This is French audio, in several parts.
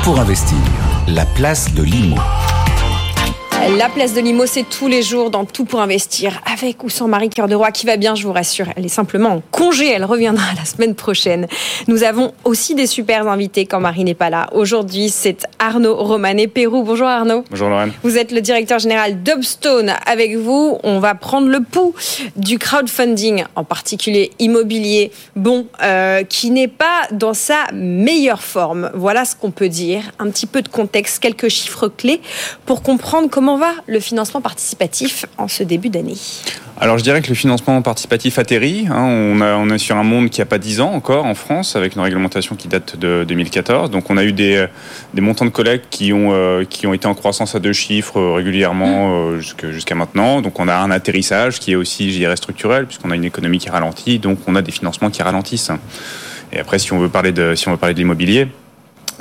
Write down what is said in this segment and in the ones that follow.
Pour investir, la place de l'IMO. La place de Limo, c'est tous les jours dans Tout pour investir, avec ou sans Marie Cœur de Roi, qui va bien, je vous rassure. Elle est simplement en congé, elle reviendra la semaine prochaine. Nous avons aussi des super invités quand Marie n'est pas là. Aujourd'hui, c'est Arnaud Romanet Pérou. Bonjour Arnaud. Bonjour Lorraine. Vous êtes le directeur général d'Upstone. Avec vous, on va prendre le pouls du crowdfunding, en particulier immobilier, bon, euh, qui n'est pas dans sa meilleure forme. Voilà ce qu'on peut dire. Un petit peu de contexte, quelques chiffres clés pour comprendre comment va le financement participatif en ce début d'année alors je dirais que le financement participatif atterrit. Hein. on, a, on est sur un monde qui n'a pas 10 ans encore en France, avec une réglementation qui date de 2014. Donc on a eu des, des montants de collecte qui ont, euh, qui ont été en croissance à deux chiffres euh, régulièrement euh, jusqu'à maintenant. Donc on a un atterrissage qui est aussi, je dirais, structurel, puisqu'on a une économie qui ralentit, donc on a des financements qui ralentissent. Et après, si on veut parler de, si on veut parler de l'immobilier,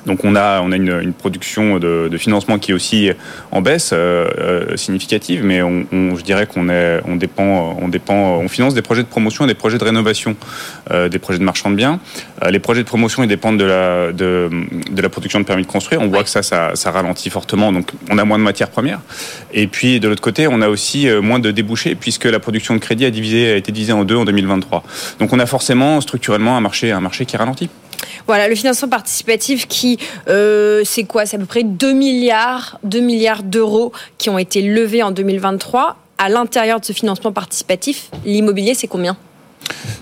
donc on a, on a une, une production de, de, financement qui est aussi en baisse euh, euh significative, mais on, on, je dirais qu'on on dépend, on dépend, on finance des projets de promotion et des projets de rénovation, euh, des projets de marchand de biens. Euh, les projets de promotion ils dépendent de la, de, de, la production de permis de construire. On voit que ça, ça, ça, ralentit fortement, donc on a moins de matières premières. Et puis de l'autre côté, on a aussi euh, moins de débouchés puisque la production de crédit a, divisé, a été divisée en deux en 2023. Donc on a forcément structurellement un marché, un marché qui ralentit. Voilà, le financement participatif qui, euh, c'est quoi? C'est à peu près 2 milliards, 2 milliards d'euros qui ont été levés en 2023. À l'intérieur de ce financement participatif, l'immobilier, c'est combien?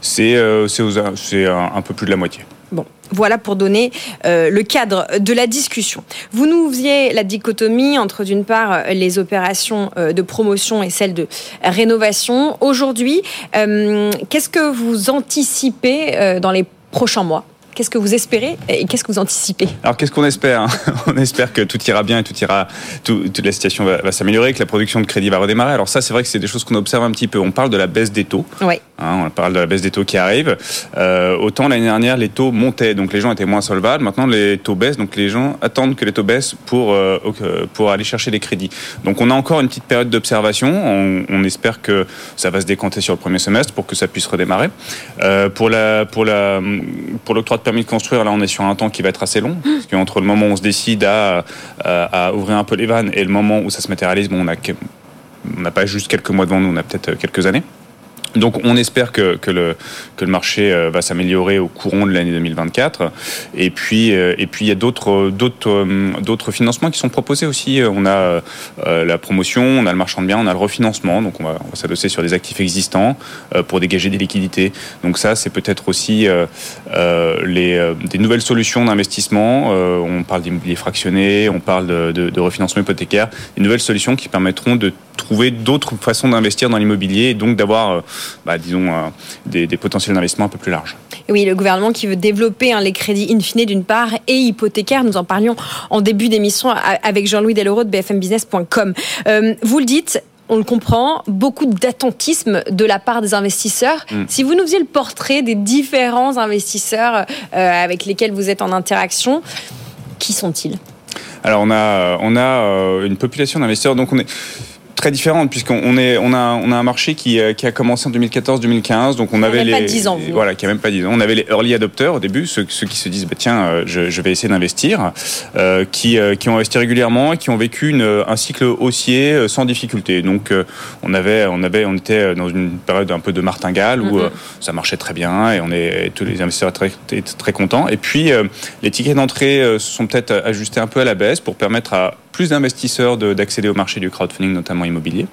C'est euh, un, un peu plus de la moitié. Bon, voilà pour donner euh, le cadre de la discussion. Vous nous faisiez la dichotomie entre d'une part les opérations euh, de promotion et celles de rénovation. Aujourd'hui, euh, qu'est-ce que vous anticipez dans les prochains mois? Qu'est-ce que vous espérez et qu'est-ce que vous anticipez Alors qu'est-ce qu'on espère hein? On espère que tout ira bien et tout ira, tout, toute la situation va, va s'améliorer, que la production de crédit va redémarrer. Alors ça, c'est vrai que c'est des choses qu'on observe un petit peu. On parle de la baisse des taux. Oui. Hein, on parle de la baisse des taux qui arrive. Euh, autant l'année dernière, les taux montaient, donc les gens étaient moins solvables. Maintenant, les taux baissent, donc les gens attendent que les taux baissent pour euh, pour aller chercher des crédits. Donc on a encore une petite période d'observation. On, on, espère que ça va se décanter sur le premier semestre pour que ça puisse redémarrer. Euh, pour la pour la pour l'octroi de de construire, là, on est sur un temps qui va être assez long. Parce qu'entre le moment où on se décide à, à, ouvrir un peu les vannes et le moment où ça se matérialise, bon, on n'a pas juste quelques mois devant nous, on a peut-être quelques années. Donc on espère que, que, le, que le marché euh, va s'améliorer au courant de l'année 2024. Et puis, euh, et puis il y a d'autres, d'autres, euh, d'autres financements qui sont proposés aussi. On a la promotion, on a le marchand de biens, on a le refinancement. Donc on va, on va s'adosser sur des actifs existants pour dégager des liquidités. Donc ça, c'est peut-être aussi les, des nouvelles solutions d'investissement. On parle d'immobilier fractionné, on parle de, de, de refinancement hypothécaire. Des nouvelles solutions qui permettront de trouver d'autres façons d'investir dans l'immobilier et donc d'avoir bah, disons, euh, des, des, potentiels d'investissement un peu plus larges. Oui, le gouvernement qui veut développer hein, les crédits in fine d'une part et hypothécaires. Nous en parlions en début d'émission avec Jean-Louis Deloro de bfmbusiness.com. Euh, vous le dites, on le comprend, beaucoup d'attentisme de la part des investisseurs. Mm. Si vous nous faisiez le portrait des différents investisseurs euh, avec lesquels vous êtes en interaction, qui sont-ils? Alors on a, on a une population d'investisseurs, donc on est très différente puisqu'on est on a on a un marché qui, qui a commencé en 2014-2015 donc on avait les pas 10 ans, vous. voilà qui a même pas 10 ans on avait les early adopters au début ceux, ceux qui se disent bah, tiens euh, je, je, vais essayer d'investir euh, qui euh, qui ont investi régulièrement et qui ont vécu une, un cycle haussier euh, sans difficulté donc euh, on avait on avait on était dans une période un peu de martingale où mm -hmm. ça marchait très bien et on est tous les investisseurs étaient très, très contents et puis les tickets d'entrée sont peut-être ajustés un peu à la baisse pour permettre à plus d'investisseurs d'accéder au marché du crowdfunding, notamment immobilier.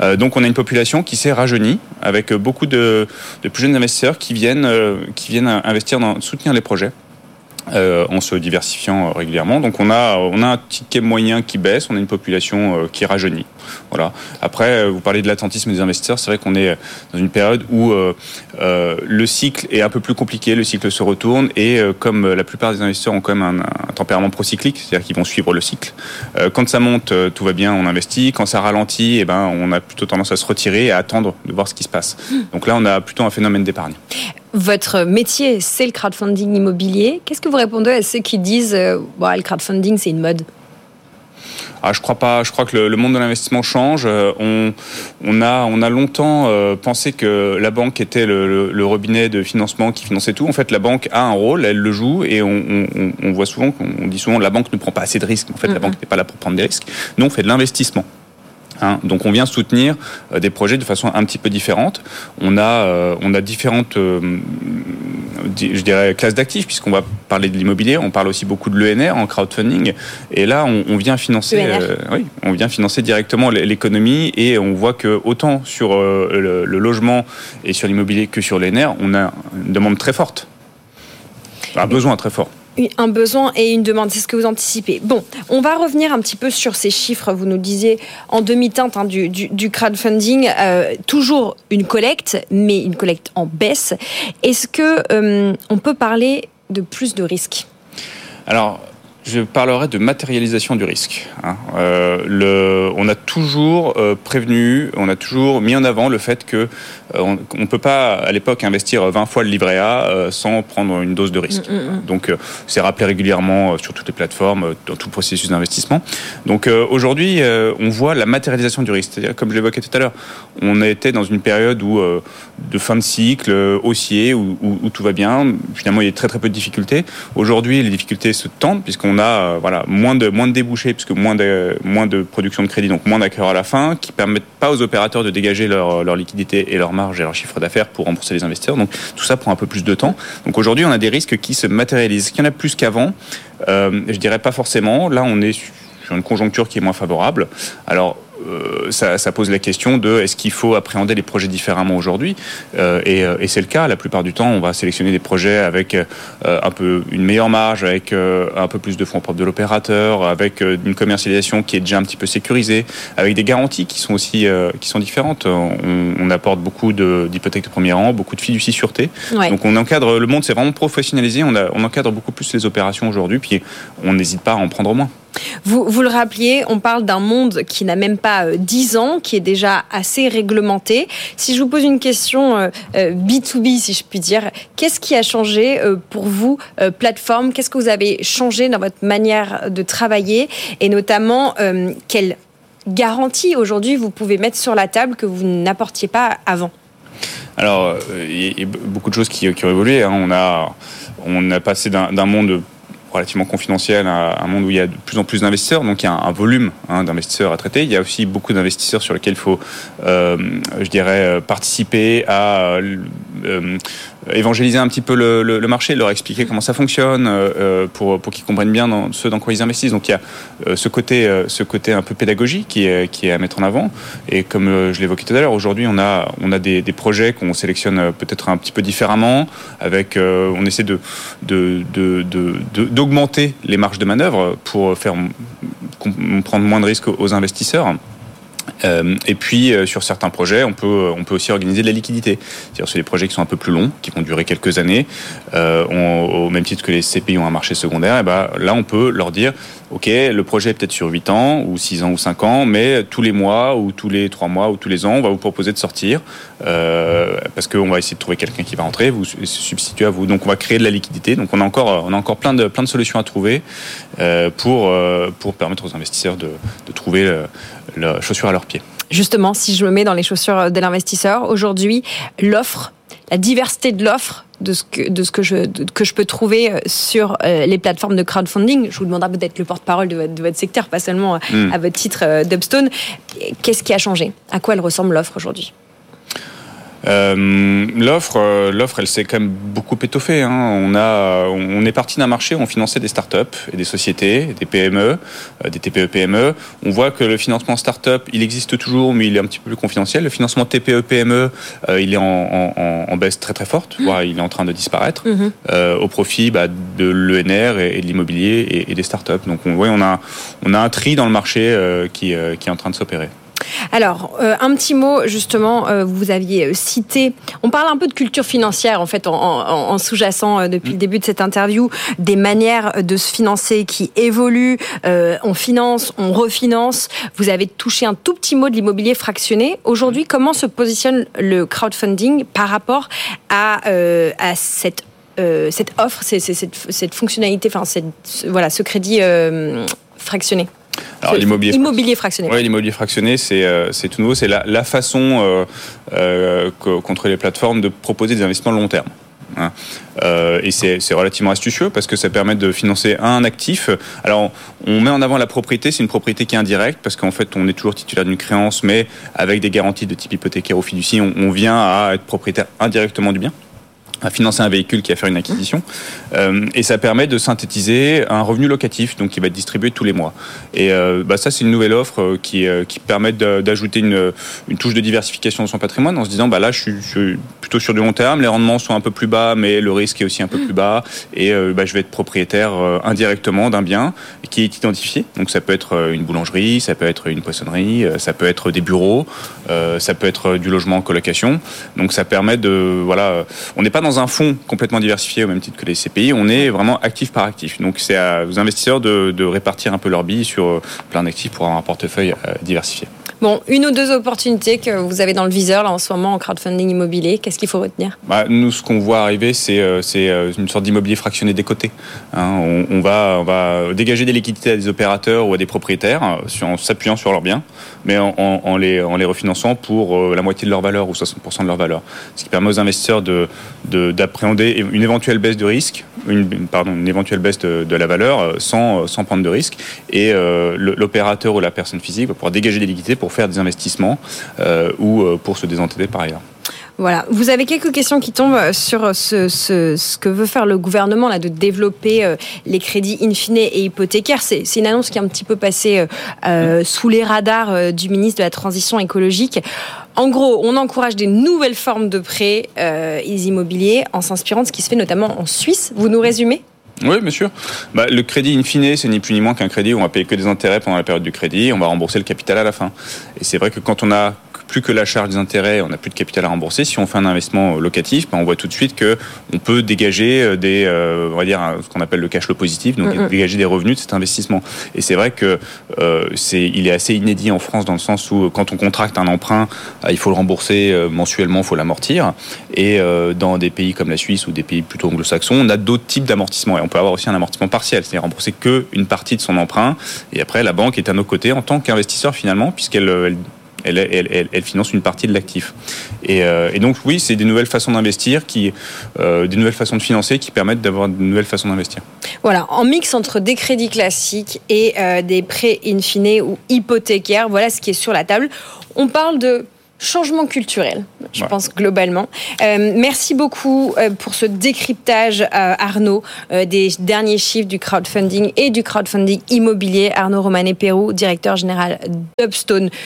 Euh, donc on a une population qui s'est rajeunie avec beaucoup de, plus jeunes investisseurs qui viennent, euh, qui viennent investir dans soutenir les projets. Euh, en se diversifiant régulièrement. Donc on a on a un ticket moyen qui baisse, on a une population euh, qui rajeunit. Voilà. Après, vous parlez de l'attentisme des investisseurs, c'est vrai qu'on est dans une période où euh, le cycle est un peu plus compliqué, le cycle se retourne et comme la plupart des investisseurs ont quand même un, un tempérament procyclique, c'est-à-dire qu'ils vont suivre le cycle. quand ça monte, tout va bien, on investit. Quand ça ralentit, eh ben on a plutôt tendance à se retirer et à attendre de voir ce qui se passe. Donc là, on a plutôt un phénomène d'épargne. Votre métier, c'est le crowdfunding immobilier. Qu'est-ce que vous répondez à ceux qui disent euh, bon, le crowdfunding, c'est une mode? Ah, je crois pas. Je crois que le, monde de l'investissement change. Euh, on, on, a, on a longtemps euh, pensé que la banque était le, robinet de financement qui finançait tout. En fait, la banque a un rôle, elle le joue, et on, on, voit souvent, on dit souvent, la banque ne prend pas assez de risques. En fait, la banque n'est pas là pour prendre des risques. Nous, on fait de l'investissement. Hein. donc on vient soutenir euh, des projets de façon un petit peu différente. On a, on a différentes je dirais, classe d'actifs, puisqu'on va parler de l'immobilier, on parle aussi beaucoup de l'ENR en crowdfunding. Et là, on, vient financer, euh, oui, on vient financer directement l'économie et on voit que autant sur euh, le, logement et sur l'immobilier que sur l'ENR, on a une demande très forte, un besoin très fort un besoin et une demande. C'est ce que vous anticipez. Bon, on va revenir un petit peu sur ces chiffres. Vous nous disiez en demi-teinte hein, du, crowdfunding, euh, toujours une collecte, mais une collecte en baisse. Est-ce que euh, on peut parler de plus de risques? Alors, je parlerai de matérialisation du risque. Hein. Euh, le, on a toujours euh, prévenu, on a toujours mis en avant le fait que euh, on ne peut pas à l'époque investir 20 fois le livret A sans prendre une dose de risque. Mm, mm, mm. Donc c'est rappelé régulièrement sur toutes les plateformes, dans tout le processus d'investissement. Donc aujourd'hui, on voit la matérialisation du risque. C'est-à-dire, comme je l'évoquais tout à l'heure, on a été dans une période où de fin de cycle haussier où, où, tout va bien. Finalement, il y a très très peu de difficultés. Aujourd'hui, les difficultés se tendent puisqu'on on a euh, voilà, moins, de, moins de débouchés, puisque moins de, moins de production de crédit, donc moins d'acquéreurs à la fin, qui permettent pas aux opérateurs de dégager leur, leur liquidité et leur marge et leur chiffre d'affaires pour rembourser les investisseurs. Donc tout ça prend un peu plus de temps. Donc aujourd'hui, on a des risques qui se matérialisent. Qu'il y en a plus qu'avant? Euh, Je dirais pas forcément. Là, on est sur une conjoncture qui est moins favorable. Alors, euh, ça, ça, pose la question de est-ce qu'il faut appréhender les projets différemment aujourd'hui? Euh, et, euh, et c'est le cas. La plupart du temps, on va sélectionner des projets avec un peu une meilleure marge, avec un peu plus de fonds propres de l'opérateur, avec une commercialisation qui est déjà un petit peu sécurisée, avec des garanties qui sont aussi qui sont différentes. On, on apporte beaucoup d'hypothèques de, premier rang, beaucoup de fiducie sûreté. Donc on encadre le monde, c'est vraiment professionnalisé. On, a, on encadre beaucoup plus les opérations aujourd'hui, puis on n'hésite pas à en prendre moins. Vous, le rappeliez, on parle d'un monde qui n'a même pas 10 euh, ans, qui est déjà assez réglementé. Si je vous pose une question B2B, euh, euh, si je puis dire, qu'est-ce qui a changé pour vous, plateforme? Qu'est-ce que vous avez changé dans votre manière de travailler? Et notamment, quelle garantie aujourd'hui vous pouvez mettre sur la table que vous n'apportiez pas avant? Alors, il y a beaucoup de choses qui, ont évolué. Hein. On, a, on a passé d'un monde relativement confidentiel, un, monde où il y a de plus en plus d'investisseurs, donc il y a un, volume hein, d'investisseurs à traiter. Il y a aussi beaucoup d'investisseurs sur lesquels il faut, euh, je dirais, participer à euh, évangéliser un petit peu le, marché, leur expliquer comment ça fonctionne, euh, pour, pour qu'ils comprennent bien ce dans quoi ils investissent. Donc il y a ce côté, ce côté un peu pédagogique qui est, à mettre en avant. Et comme je l'évoquais tout à l'heure, aujourd'hui on a, des, projets qu'on sélectionne peut-être un petit peu différemment, avec, on essaie de, de, de, de augmenter les marges de manœuvre pour faire prendre moins de risques aux investisseurs. Euh, et puis euh, sur certains projets, on peut euh, on peut aussi organiser de la liquidité. C'est-à-dire sur des projets qui sont un peu plus longs, qui vont durer quelques années, au même titre que les CPI ont un marché secondaire. Et ben là, on peut leur dire, ok, le projet est peut-être sur 8 ans ou 6 ans ou 5 ans, mais tous les mois ou tous les 3 mois ou tous les ans, on va vous proposer de sortir parce qu'on va essayer de trouver quelqu'un qui va rentrer, vous se substituer à vous. Donc on va créer de la liquidité. Donc on a encore on a encore plein de plein de solutions à trouver pour pour permettre aux investisseurs de, de trouver la chaussure à leurs pieds. Justement, si je me mets dans les chaussures de l'investisseur, aujourd'hui, l'offre, la diversité de l'offre de ce que, de ce que, je, que je peux trouver euh, sur euh, les plateformes de crowdfunding. Je vous demanderai peut-être le porte-parole de, de, votre secteur, pas seulement hmm. à votre titre d'Upstone. Qu'est-ce qui a changé? À quoi elle ressemble l'offre aujourd'hui? Euh, l'offre, euh, l'offre, elle s'est quand même beaucoup étoffée. Hein. On a, on est parti d'un marché où on finançait des startups et des sociétés, des PME, euh, des TPE-PME. On voit que le financement startup, il existe toujours, mais il est un petit peu plus confidentiel. Le financement TPE-PME, il est en, en, en, baisse très très forte, mmh. voire il est en train de disparaître, mmh. au profit bah, de l'ENR et, de l'immobilier et, et, des startups. Donc on, voit, on a, on a un tri dans le marché qui, qui est en train de s'opérer. Alors, euh, un petit mot, justement, euh, vous aviez euh, cité, on parle un peu de culture financière, en fait, en, sous-jacent depuis le début de cette interview, des manières de se financer qui évoluent, on finance, on refinance. Vous avez touché un tout petit mot de l'immobilier fractionné. Aujourd'hui, comment se positionne le crowdfunding par rapport à, à cette cette offre, cette, cette, fonctionnalité, enfin, voilà, ce crédit fractionné? Alors, l'immobilier immobilier fractionné. Oui, l'immobilier fractionné, c'est c'est tout nouveau. C'est la, la, façon euh, contre les plateformes de proposer des investissements long terme. Hein. Euh, et c'est relativement astucieux parce que ça permet de financer un actif. Alors, on met en avant la propriété, c'est une propriété qui est indirecte parce qu'en fait, on est toujours titulaire d'une créance, mais avec des garanties de type hypothécaire ou fiducie, on, on vient à être propriétaire indirectement du bien à financer un véhicule qui a faire une acquisition. Euh, et ça permet de synthétiser un revenu locatif, donc qui va être distribué tous les mois. Et euh, bah, ça, c'est une nouvelle offre euh, qui, qui permet d'ajouter une, une, touche de diversification dans son patrimoine en se disant, bah là, je suis, plutôt sur du long terme, les rendements sont un peu plus bas, mais le risque est aussi un peu plus bas, et bah, je vais être propriétaire indirectement d'un bien qui est identifié. Donc ça peut être une boulangerie, ça peut être une poissonnerie, ça peut être des bureaux, ça peut être du logement en colocation. Donc ça permet de, voilà, on n'est pas dans un fonds complètement diversifié au même titre que les CPI, on est vraiment actif par actif. Donc c'est aux investisseurs de, de, répartir un peu leur billes sur euh, plein d'actifs pour avoir un portefeuille euh, diversifié. Bon, une ou deux opportunités que vous avez dans le viseur là en ce moment en crowdfunding immobilier, qu'est-ce qu'il faut retenir? Bah, Nous, ce qu'on voit arriver, c'est euh, une sorte d'immobilier fractionné des côtés. Hein. On, on, va, on va dégager des liquidités à des opérateurs ou à des propriétaires en s'appuyant sur leurs biens, mais en, en, en, les, en les refinançant pour la moitié de leur valeur ou 60% de leur valeur. Ce qui permet aux investisseurs de, de d'appréhender une éventuelle baisse de risque, une, pardon, une éventuelle baisse de, la valeur euh, sans, euh, sans prendre de risque. Et euh, l'opérateur ou la personne physique va pouvoir dégager des liquidités pour faire des investissements ou pour se désendetter par ailleurs. Voilà. Vous avez quelques questions qui tombent sur ce, ce, que veut faire le gouvernement là, de développer les crédits in fine et hypothécaires. C'est une annonce qui est un petit peu passée sous les radars du ministre de la Transition écologique. En gros, on encourage des nouvelles formes de prêts euh, immobiliers en s'inspirant de ce qui se fait notamment en Suisse. Vous nous résumez? Oui, bien sûr. Bah, le crédit in fine, c'est ni plus ni moins qu'un crédit où on va payer que des intérêts pendant la période du crédit, on va rembourser le capital à la fin. Et c'est vrai que quand on a plus que la charge des intérêts, on n'a plus de capital à rembourser. Si on fait un investissement locatif, ben on voit tout de suite que on peut dégager euh, des, euh, on va dire ce qu'on appelle le cash flow positif, donc mm -hmm. dégager des revenus de cet investissement. Et c'est vrai que euh, c'est, il est assez inédit en France dans le sens où quand on contracte un emprunt, euh, il faut le rembourser euh, mensuellement, il faut l'amortir. Et euh, dans des pays comme la Suisse ou des pays plutôt anglo-saxons, on a d'autres types d'amortissement et on peut avoir aussi un amortissement partiel, c'est-à-dire rembourser que une partie de son emprunt. Et après, la banque est à nos côtés en tant qu'investisseur finalement, puisqu'elle elle, elle, elle, elle, finance une partie de l'actif. Et, euh, et, donc oui, c'est des nouvelles façons d'investir, qui, euh, des nouvelles façons de financer qui permettent d'avoir de nouvelles façons d'investir. Voilà, en mix entre des crédits classiques et euh, des prêts in fine ou hypothécaires, voilà ce qui est sur la table. On parle de changement culturel, je ouais. pense globalement. Euh, merci beaucoup pour ce décryptage, euh, Arnaud, euh, des derniers chiffres du crowdfunding et du crowdfunding immobilier. Arnaud Romanet-Pérou, directeur général d'Upstone